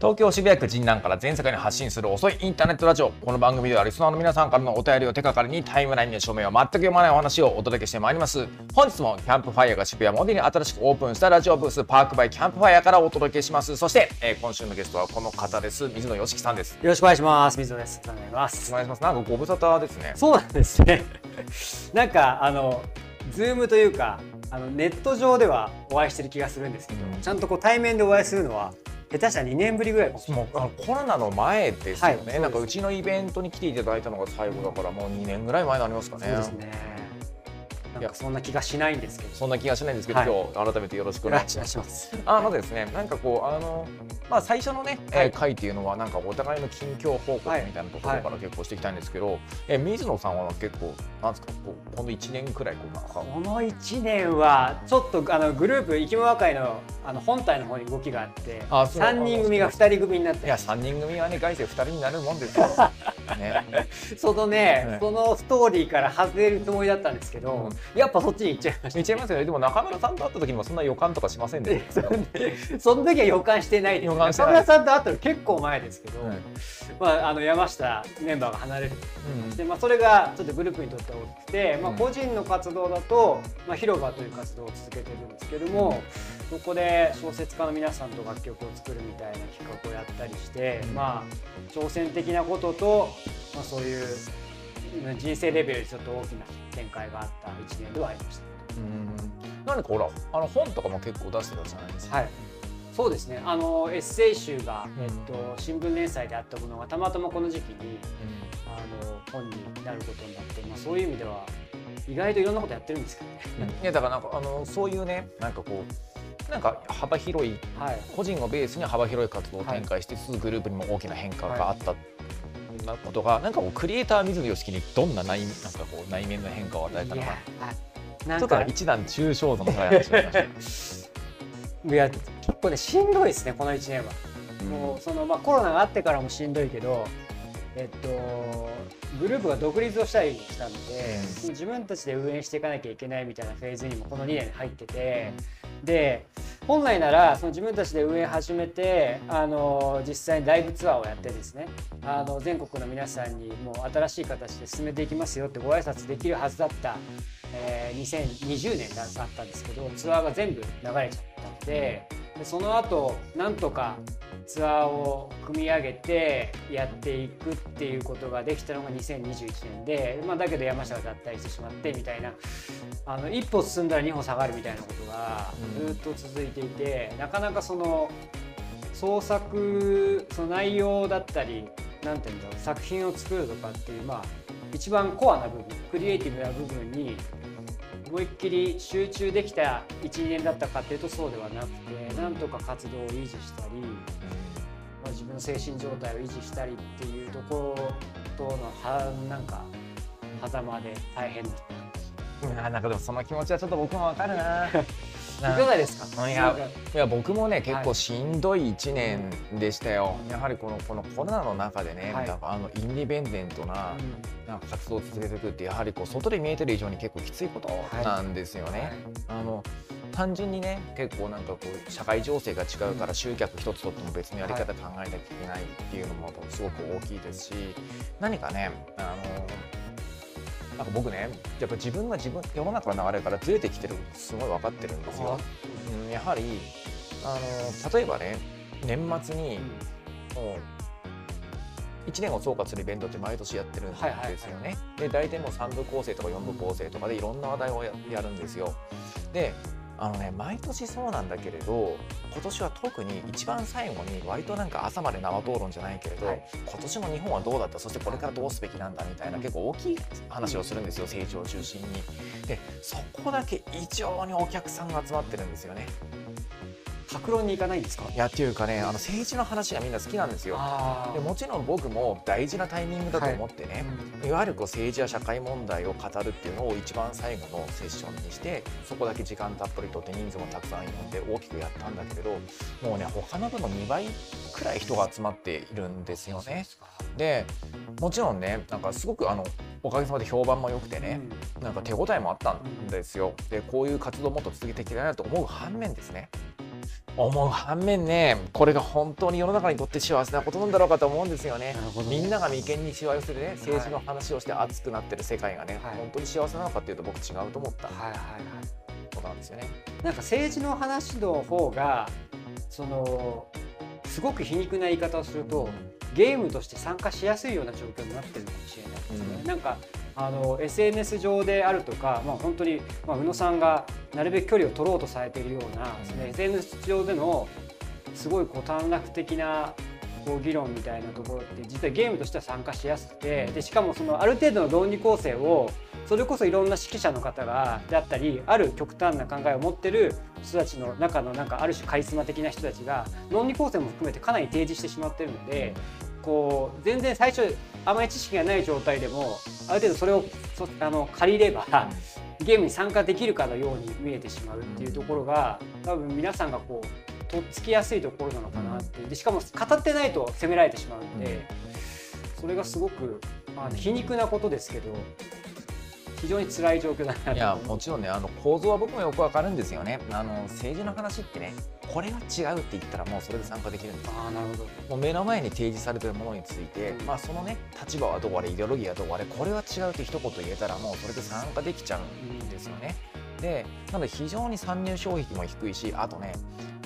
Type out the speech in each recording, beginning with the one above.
東京渋谷区神南から全世界に発信する遅いインターネットラジオこの番組ではリスナーの皆さんからのお便りを手がかりにタイムラインの潮目を全く読まないお話をお届けしてまいります本日もキャンプファイヤーが渋谷モディに新しくオープンしたラジオブースパークバイキャンプファイヤーからお届けしますそして、えー今週のゲストはこの方です水野良樹さんですよよろしくお願いします。水野です。お願いしますお。願いしますなんかご無沙汰ですねそうなんですね。なんかあのズームというかあのネット上ではお会いしてる気がするんですけど、うんちゃんとこう対面でお会いするのは下手したら2年ぶりぐらいかも。うあのコロナの前ですよね、はい。なんかうちのイベントに来ていただいたのが最後だからもう2年ぐらい前になりますかね。そうですね。なんかそんな気がしないんですけど。そんな気がしないんですけど、はい今日改めてよろしくお願いします。あのですね、なんかこう、あの、まあ、最初のね、はいえー回っていうのは、なんかお互いの近況報告はいみたいなところから結構していきたいんですけど。えー水野さんは結構、なんですか、こう、この1年くらい、こう、なんか。この1年はちょっとあのグループ生き物和会のあの本体の方に動きがあってあそう3人組が2人組になっていや、3人組はね、外世2人になるもんですよ。ね、そのね、はいそのストーリーから外れるつもりだったんですけど、やっぱそっちに行っちゃいました。見ちゃいますよね、でも中村さんと会った時も、そんな予感とかしませんでした。その時は予感してないです予感してない。中村さんと会ったの結構前ですけど、はい。まあ、あの山下メンバーが離れるうんで、まあ、それがちょっとグループにとっては大きくて、まあ、うん個人の活動だと、まあ、広場という活動を続けてるんですけどもそこで小説家の皆さんと楽曲を作るみたいな企画をやったりして、うん。まあ挑戦的なことと、まあ、そういううん人生レベルでちょっと大きな展開があった1年ではありました。うん何かほら、あの本とかも結構出してたじゃないですか。はい。そうですね。あのエッセイ集が、うんえっと新聞連載であったものがたまたまこの時期にうあの本になることになって、まあそういう意味では意外といろんなことやってるんですけどね。んいや、だから、なんか、あの、そういうね、なんかこう。なんか幅広いはい。個人をベースに幅広い活動を展開してつつグループにも大きな変化があった、なことがなんかこうクリエイター水野良樹にどんな内なんかこう内面の変化を与えたのか。なちょっと一段抽象度の高い話。になりましたいや結構ねしんどいですねこの1年は。もうそのまあコロナがあってからもしんどいけど。えっと、グループが独立をしたりしたので、うん。自分たちで運営していかなきゃいけないみたいなフェーズにもこの2年入ってて、で本来ならその自分たちで運営始めてあの実際にライブツアーをやってですねあの全国の皆さんにもう新しい形で進めていきますよってご挨拶できるはずだった、えー2020年だったんですけどツアーが全部流れちゃったのででその後なんとかツアーを組み上げてやっていくっていうことができたのが2021年で、まあ、だけど山下が脱退してしまってみたいなあの一歩進んだら二歩下がるみたいなことがずっと続いていて、なかなかその創作その内容だったりなんていうんだろう作品を作るとかっていうまあ一番コアな部分クリエイティブな部分に思いっきり集中できた12年だったかっていうとそうではなくてなんとか活動を維持したり、まあ、自分の精神状態を維持したりっていうところとのはなんか狭間で大変だった。なんかでもその気持ちはちょっと僕もわかるな。いかがですか？いやいや僕もね結構しんどい1年でしたよ、やはりこのこのコロナの中でね、はい。なんかあのインディペンデントななんか活動を続けていくってやはりこう外で見えてる以上に結構きついことなんですよね。あの単純にね結構なんかこう社会情勢が違うから集客一つとっても別のやり方考えなきゃいけないっていうのもすごく大きいですし何かねあのなんか僕ねやっぱ自分が自分世の中の流れからずれてきてるすごい分かってるんですよ。うん、やはりあの例えばね年末にもう1年を総括するイベントって毎年やってるんですよね。で大体もう3部構成とか4部構成とかでいろんな話題をややるんですよ。であのね毎年そうなんだけれど今年は特に一番最後に割となんか朝まで生討論じゃないけれど、はい。今年の日本はどうだった？そしてこれからどうすべきなんだ？みたいな結構大きい話をするんですよ成長を中心に。でそこだけ異常にお客さんが集まってるんですよね。格論に行かないんですか？いやっていうかねあの政治の話がみんな好きなんですよ。あでもちろん僕も大事なタイミングだと思ってね、い、わゆるこう政治や社会問題を語るっていうのを一番最後のセッションにしてそこだけ時間たっぷりとって人数もたくさん呼んで大きくやったんだけれどもうね他の分の2倍くらい人が集まっているんですよね。でもちろんねなんかすごくあのおかげさまで評判も良くてね、なんか手応えもあったんですよ。でこういう活動をもっと続けていきたいなと思う反面ですね思う反面ねこれが本当に世の中にとって幸せなことなんだろうかと思うんですよね。ね。みんなが眉間にしわ寄せでね政治の話をして熱くなってる世界がね、はい、本当に幸せなのかっていうと僕違うと思った、はいはいはい、ことなんですよね。なんか政治の話の方がそのすごく皮肉な言い方をすると、ゲームとして参加しやすいような状況になってるかもしれないですね。うん、なんかあの SNS 上であるとか、まあ、本当に、まあ、宇野さんがなるべく距離を取ろうとされているような、うん、SNS 上でのすごいこう短絡的なこう議論みたいなところって実はゲームとしては参加しやすくてでしかもそのある程度の論理構成をそれこそいろんな指揮者の方がだったりある極端な考えを持ってる人たちの中のなんかある種カリスマ的な人たちが論理構成も含めてかなり提示してしまってるのでこう全然最初あまり知識がない状態でもある程度それをそあの借りればゲームに参加できるかのように見えてしまうっていうところが多分皆さんがこうとっつきやすいところなのかなって。でしかも語ってないと責められてしまうんでそれがすごく、まあ、皮肉なことですけど非常に辛い状況だないやもちろんねあの構造は僕もよくわかるんですよね。あの政治の話ってねこれが違うって言ったらもうそれで参加できるんです。あなるほど。もう目の前に提示されてるものについて、まあ、そのね立場はどうあれイデオロギーはどうあれこれは違うって一言言えたらもうそれで参加できちゃうんですよね。でなので非常に参入障壁も低いしあとね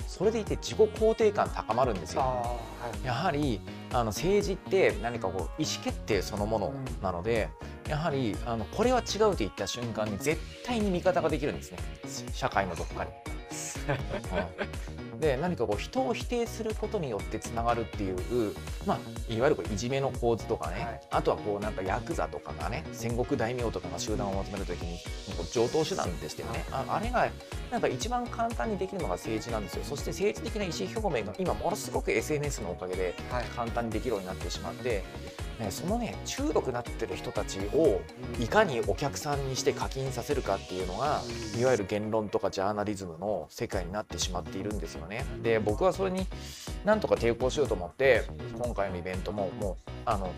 それでいて自己肯定感高まるんですよ。はい、やはりあの政治って何かこう意思決定そのものなので、うん、やはりあのこれは違うと言った瞬間に絶対に味方ができるんですね社会のどこかに。うん、で何かこう人を否定することによってつながるっていう、まあ、いわゆるこういじめの構図とかね、はい、あとはこうなんかヤクザとかがね戦国大名とかが集団をまとめる時にこう上等手段でしたよねああれがなんか一番簡単にできるのが政治なんですよ。そして政治的な意思表明が今ものすごく SNS のおかげで簡単にできるようになってしまって、ね、そのね中毒になってる人たちをいかにお客さんにして課金させるかっていうのがいわゆる言論とかジャーナリズムの世界になってしまっているんですよね。で僕はそれになんとか抵抗しようと思って今回のイベントももうあの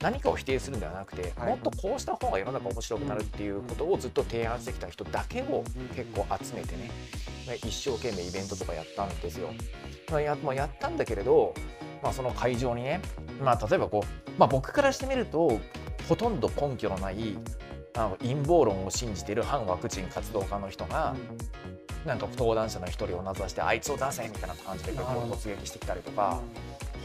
何かを否定するんではなくて、もっとこうした方が世の中面白くなるっていうことをずっと提案してきた人だけを結構集めてね一生懸命イベントとかやったんですよ。まあ、やまあ、やったんだけれど、まあ、その会場にね、まあ、例えばこう、まあ、僕からしてみるとほとんど根拠のないあの陰謀論を信じている反ワクチン活動家の人が、なんか登壇者の一人を名指してあいつを出せみたいな感じで突撃してきたりとか。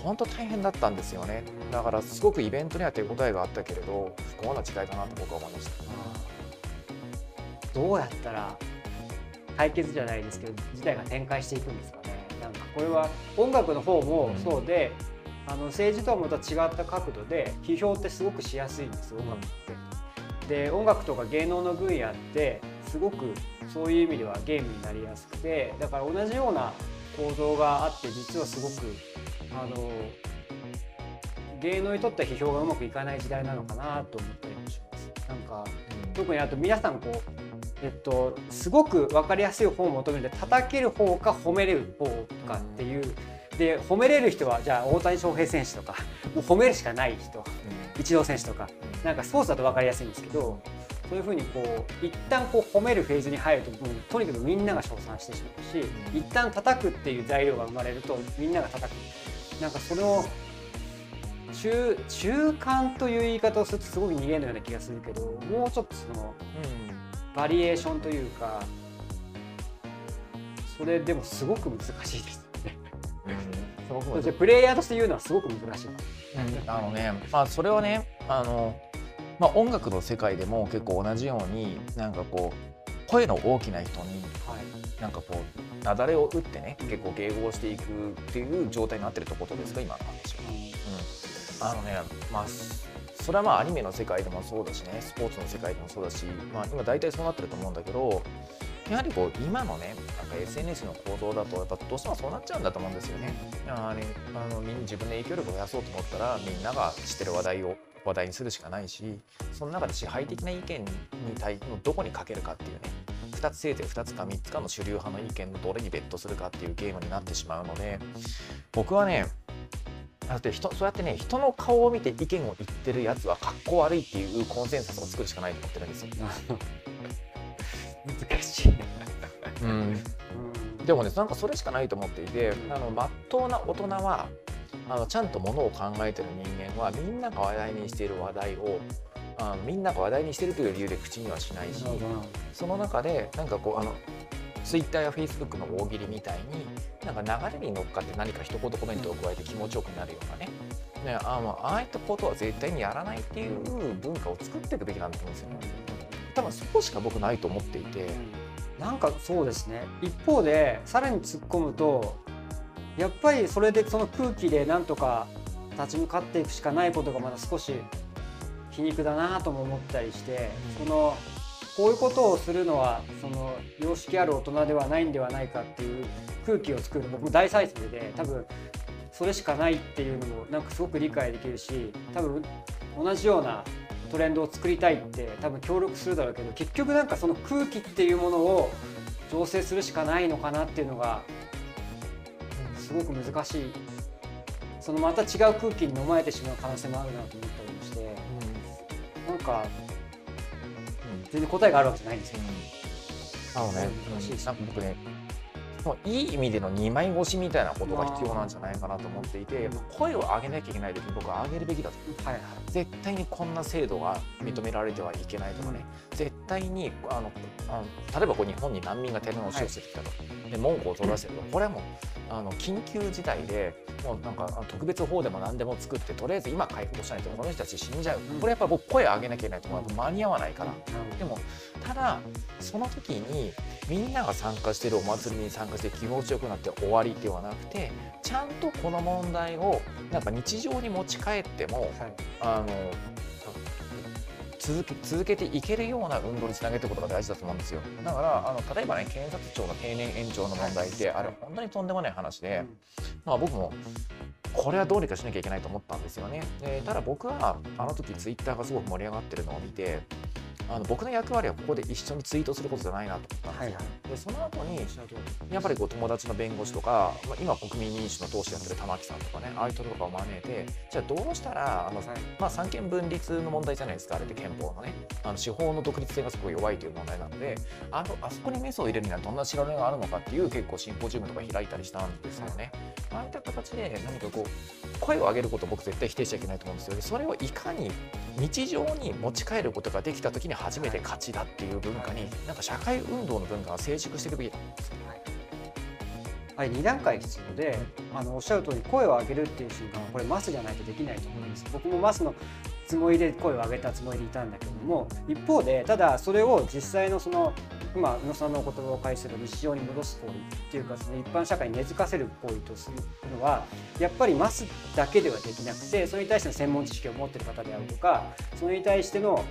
本当大変だったんですよね。だからすごくイベントには手応えがあったけれど不幸な時代だなと僕は思いました。どうやったら解決じゃないですけど事態が展開していくんですかね。なんかこれは音楽の方もそうで、うん、あの政治とはまた違った角度で批評ってすごくしやすいんです音楽って。で音楽とか芸能の分野ってすごくそういう意味ではゲームになりやすくてだから同じような構造があって実はすごくあの芸能にとっては批評がうまくいかない時代なのかなと思ったりもします。なんか、うん、特にあと皆さんこうえっと、すごく分かりやすい方を求めるで叩ける方か褒めれる方かっていう、うん、で褒めれる人はじゃあ大谷翔平選手とかもう褒めるしかない人、うん、イチロー選手とか、なんかスポーツだと分かりやすいんですけどそういうふうにこう一旦こう褒めるフェーズに入るともうとにかくみんなが称賛してしまうし、一旦叩くっていう材料が生まれるとみんなが叩く。なんかその中中間という言い方をするとすごく逃げるような気がするけどもうちょっとその、うん、バリエーションというかそれでもすごく難しいですプレイヤーとして言うのはすごく難しい。うん、あのね、まあ、それはねあの、まあ、音楽の世界でも結構同じようになんかこう声の大きな人に、はい、なんかこう雪崩を打ってね結構迎合していくっていう状態になってるってことですか今の話は。うん、あのねまあそれはまあアニメの世界でもそうだしねスポーツの世界でもそうだし、まあ、今大体そうなってると思うんだけどやはりこう今のねなんか SNS の行動だとやっぱどうしてもそうなっちゃうんだと思うんですよね。あねあのみんな自分で影響力を増やそうと思ったらみんなが知ってる話題を話題にするしかないしその中で支配的な意見に対のどこにかけるかっていうね2つせいぜい2つか3つかの主流派の意見のどれにベットするかっていうゲームになってしまうので僕はねだって人そうやってね人の顔を見て意見を言ってるやつはかっこ悪いっていうコンセンサスを作るしかないと思ってるんですよ。難しい、うん、でもねなんかそれしかないと思っていてあの真っ当な大人はあのちゃんとものを考えてる人間はみんなが話題にしている話題をあのみんなが話題にしてるという理由で口にはしないしその中でなんかこうあのツイッターやフェイスブックの大喜利みたいになんか流れに乗っかって何か一言コメントを加えて気持ちよくなるようなねねあのああいったことは絶対にやらないっていう文化を作っていくべきなんだと思うんですよね。多分そこしか僕ないと思っていて。なんかそうですね一方でさらに突っ込むとやっぱりそれでその空気でなんとか立ち向かっていくしかないことがまだ少し皮肉だなとも思ったりして、そのこういうことをするのはその良識ある大人ではないんではないかっていう空気を作る僕も大賛成で多分それしかないっていうのもなんかすごく理解できるし多分同じようなトレンドを作りたいって多分協力するだろうけど結局なんかその空気っていうものを醸成するしかないのかなっていうのがすごく難しい。そのまた違う空気に飲まれてしまう可能性もあるなと思ったりもして、うん、なんか、うん、全然答えがあるわけじゃないんですけど、うん、あのね、難しい。です僕ねいい意味での2枚越しみたいなことが必要なんじゃないかなと思っていてやっぱ声を上げなきゃいけない時に僕は上げるべきだと、はいはい、絶対にこんな制度が認められてはいけないとかね、うん、絶対にあのあの例えばこう日本に難民が手の押し寄せてきたと、はい、で文句を取らせるとこれはもうあの緊急事態でもうなんか特別法でも何でも作ってとりあえず今回復しないとこの人たち死んじゃう、これやっぱ僕声上げなきゃいけないと間に合わないから、でもただその時にみんなが参加してるお祭りに参加して気持ちよくなって終わりではなくてちゃんとこの問題をなんか日常に持ち帰っても、はい、あの続け続けていけるような運動につなげていくことが大事だと思うんですよ。だからあの例えばね検察庁の定年延長の問題ってあれ本当にとんでもない話で、まあ、僕もこれはどうにかしなきゃいけないと思ったんですよね。でただ僕はあの時ツイッターがすごく盛り上がってるのを見てあの僕の役割はここで一緒にツイートすることじゃないなと思ったんですよ。はいはい、でその後にやっぱりこう友達の弁護士とか、まあ、今国民民主の党首やってる玉木さんとかねああいう人とかを招いてじゃあどうしたらあの、まあ、三権分立の問題じゃないですかあれって憲法のね。あの司法の独立性がすごい弱いという問題なのであのあそこにメスを入れるにはどんな調べがあるのかっていう結構シンポジウムとか開いたりしたんですよね。ああいった形で何かこう声を上げることを僕絶対否定しちゃいけないと思うんですよね。それをいかに日常に持ち帰ることができた時に初めて勝ちだっていう文化になんか社会運動の文化が成熟していくべきだと思うんですよ。はい、2段階必要であのおっしゃる通り声を上げるっていう瞬間はこれマスじゃないとできないと思うんです。僕もマスのつもりで声を上げたつもりでいたんだけども一方でただそれを実際のその今宇野さんのお言葉を介する日常に戻す行為っていうかその一般社会に根付かせる行為とするのはやっぱりマスだけではできなくてそれに対しての専門知識を持ってる方であるとかそれに対しての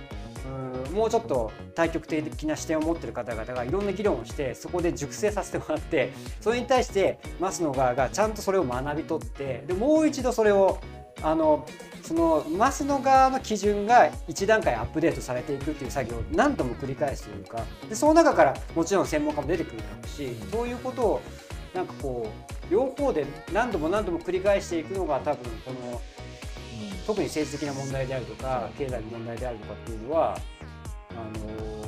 うんもうちょっと対極的な視点を持ってる方々がいろんな議論をしてそこで熟成させてもらってそれに対してマスの側がちゃんとそれを学び取ってでもう一度それをあのそのマスの側の基準が1段階アップデートされていくっていう作業を何度も繰り返すというかでその中からもちろん専門家も出てくるだろうしそういうことをなんかこう両方で何度も何度も繰り返していくのが多分この、特に政治的な問題であるとか経済の問題であるとかっていうのはあの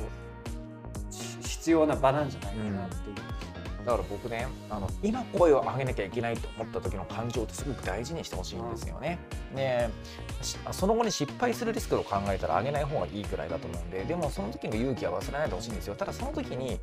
必要な場なんじゃないかなっていう。だから僕ねあの今声を上げなきゃいけないと思った時の感情ってすごく大事にしてほしいんですよね。でその後に失敗するリスクを考えたら上げない方がいいくらいだと思うんででもその時の勇気は忘れないでほしいんですよただその時に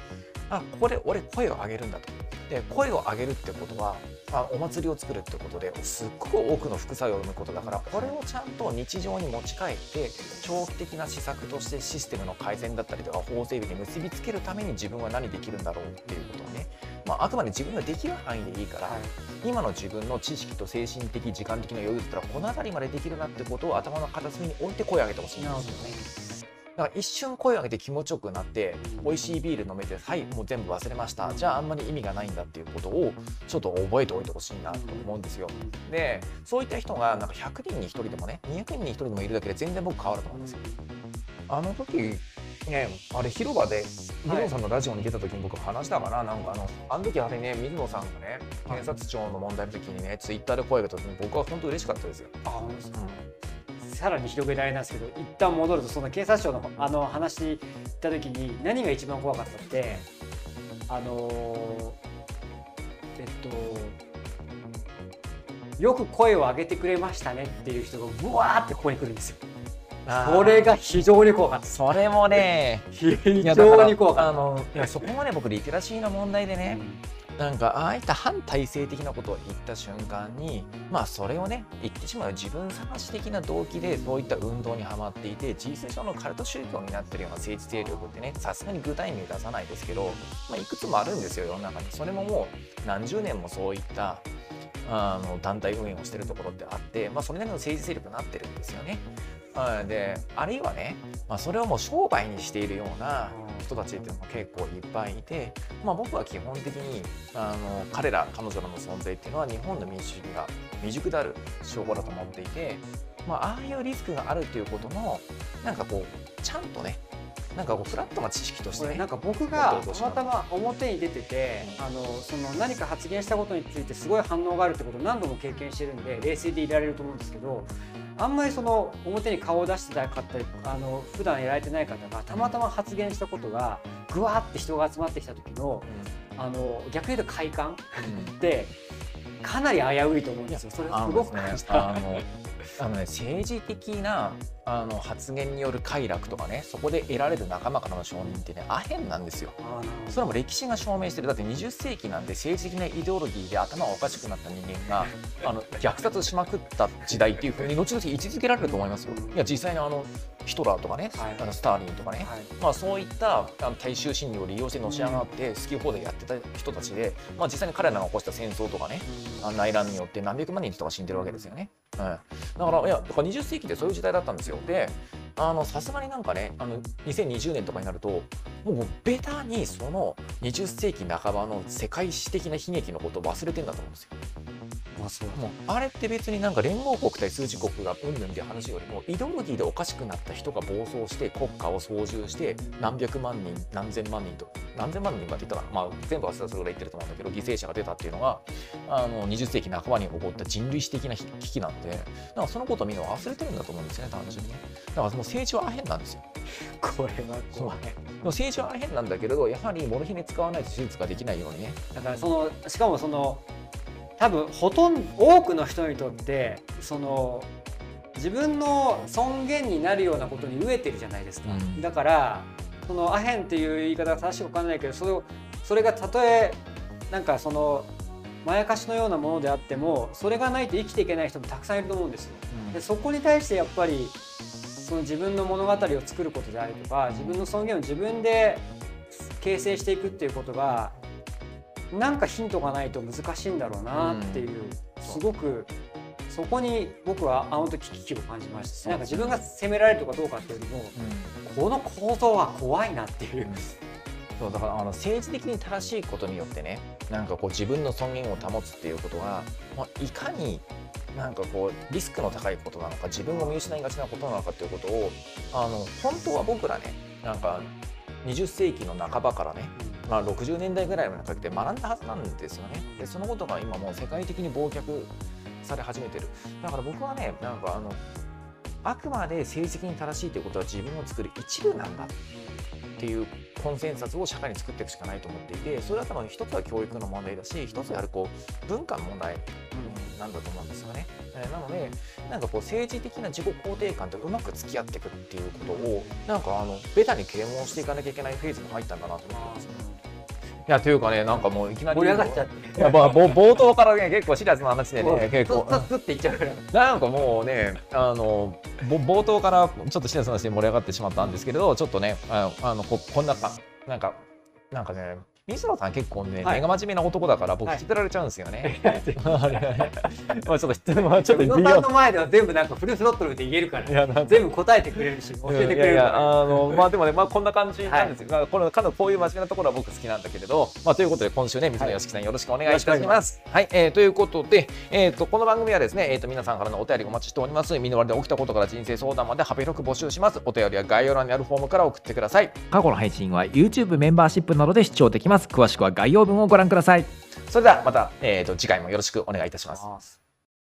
あここで俺声を上げるんだとで声を上げるってことはあお祭りを作るってことですっごく多くの副作用を生むことだからこれをちゃんと日常に持ち帰って長期的な施策としてシステムの改善だったりとか法整備に結びつけるために自分は何できるんだろうっていうことをねまあ、あくまで自分ができる範囲でいいから、はい、今の自分の知識と精神的時間的な余裕だったらこの辺りまでできるなってことを頭の片隅に置いて声を上げてほしいんです。よね。だから一瞬声を上げて気持ちよくなって美味しいビール飲めてはいもう全部忘れました。じゃああんまり意味がないんだっていうことをちょっと覚えておいてほしいなと思うんですよ。でそういった人がなんか100人に1人でもね200人に1人でもいるだけで全然僕変わると思うんですよ。あの時ね、あれ広場で水野さんのラジオに出た時に僕話したかな、なんかあのあの時あれね水野さんがね検察庁の問題の時にねツイッターで声が出た時に僕は本当嬉しかったですよ。あですか、うん、さらに広げられないですけど一旦戻るとその警察庁のあの話に行った時に何が一番怖かったってあのっとよく声を上げてくれましたねっていう人がぶわーってここに来るんですよ。それが非常に怖かった。それもね非常に怖かった。あのいやそこまで僕リテラシーの問題でね、うん、なんかああいった反体制的なことを言った瞬間にまあそれをね言ってしまう自分探し的な動機でそういった運動にはまっていて事実上のカルト宗教になってるような政治勢力ってねさすがに具体名出さないですけど、まあ、いくつもあるんですよ世の中に。それももう何十年もそういったあの団体運営をしてるところってあって、まあ、それなりの政治勢力になってるんですよね。であるいはね、まあ、それをもう商売にしているような人たちっていうのも結構いっぱいいて、まあ、僕は基本的にあの彼ら彼女らの存在っていうのは日本の民主主義が未熟である証拠だと思っていて、まあ、ああいうリスクがあるっていうこともなんかこうちゃんとねなんかこうフラットな知識として、ね、なんか僕がたまたま表に出てて、あのその何か発言したことについてすごい反応があるってことを何度も経験してるんで冷静でいられると思うんですけどあんまりその表に顔を出してなかったりあの普段やられてない方がたまたま発言したことがぐわって人が集まってきた時の,、あの逆に言うと快感ってかなり危ういと思うんですよ。それすごく感じた。あのね、政治的なあの発言による快楽とかねそこで得られる仲間からの承認ってねアヘンなんですよ。それも歴史が証明してる。だって20世紀なんて政治的なイデオロギーで頭がおかしくなった人間が あの虐殺しまくった時代っていうふうに後々位置づけられると思いますよ。いや実際にあのヒトラーとかね、はい、あのスターリンとかね、はい、まあ、そういったあの大衆心理を利用してのし上がって好き放題やってた人たちで、まあ、実際に彼らが起こした戦争とかね、うん、内乱によって何百万人の人が死んでるわけですよね。はい、だからいやだから20世紀ってそういう時代だったんですよ。でさすがになんかねあの2020年とかになるともうベタにその20世紀半ばの世界史的な悲劇のことを忘れてんだと思うんですよ。まあ、そうもうあれって別になんか連合国対数字国がうんぬんっていう話よりもイデオロギーでおかしくなった人が暴走して国家を操縦して何百万人何千万人と何千万人まで言ったかな、まあ、全部忘れたそれぐらい言ってると思うんだけど犠牲者が出たっていうのがあの20世紀半ばに起こった人類史的な危機なんでだからそのことをみんな忘れてるんだと思うんですよね単純に。ねだからもう政治はアヘンなんですよ。これは怖い。政治はアヘンなんだけれどやはりモルヒネ使わないと手術ができないようにね。だからそのしかもその多分ほとんど多くの人にとってその自分の尊厳になるようなことに飢えてるじゃないですか、うん、だからそのアヘンっていう言い方が正しいか分かんないけどそれをそれがたとえなんかそのまやかしのようなものであってもそれがないと生きていけない人もたくさんいると思うんですよ。うん、でそこに対してやっぱりその自分の物語を作ることであるとか自分の尊厳を自分で形成していくっていうことがなんかヒントがないと難しいんだろうなっていう、すごくそこに僕はあの時危機を感じましたなんか自分が責められるとかどうかっていうよりも、この構造は怖いなっていう。そうだからあの政治的に正しいことによってねなんかこう自分の尊厳を保つっていうことが、まあ、いかになんかこうリスクの高いことなのか自分を見失いがちなことなのかっていうことをあの本当は僕らねなんか20世紀の半ばからねまあ、60年代ぐらいまでかけて学んだはずなんですよね。でそのことが今もう世界的に忘却され始めてる。だから僕はねなんかあのあくまで政治的に正しいということは自分を作る一部なんだっていうコンセンサスを社会に作っていくしかないと思っていてそれは多分一つは教育の問題だし一つはやはりこう文化の問題なんだと思うんですよね。なのでなんかこう政治的な自己肯定感とうまく付き合っていくっていうことをなんかあのベタに啓蒙していかなきゃいけないフェーズに入ったんだなと思ってます。いやというかねなんかもういきなり盛り上がっちゃっていや、まあ、冒頭からね結構シリアスな話でね結構スッっていっちゃうからなんかもうねあの冒頭からちょっとシリアスな話で盛り上がってしまったんですけれどちょっとねあのあのここんなかなんかなんかね水野さん結構ね、はい、目が真面目な男だから僕引きずられちゃうんですよね。はい、まあちょっと質問はちょっと宇野さんの前では全部なんかフルスロットルで言えるから全部答えてくれるし教えてくれるから。あの まあでもねまあこんな感じなんですよ。はい、このかなこういう真面目なところは僕好きなんだけれど、まあということで今週ね水野よしきさんよろしくお願いいたします。はい、えー、ということでえっ、ー、とこの番組はですねえっ、ー、と皆さんからのお便りお待ちしております。身の回りで起きたことから人生相談まで幅広く募集します。お便りは概要欄にあるフォームから送ってください。過去の配信は YouTube メンバーシップなどで視聴できます。詳しくは概要要文をご覧ください。それではまた、えーと、次回もよろしくお願いいたします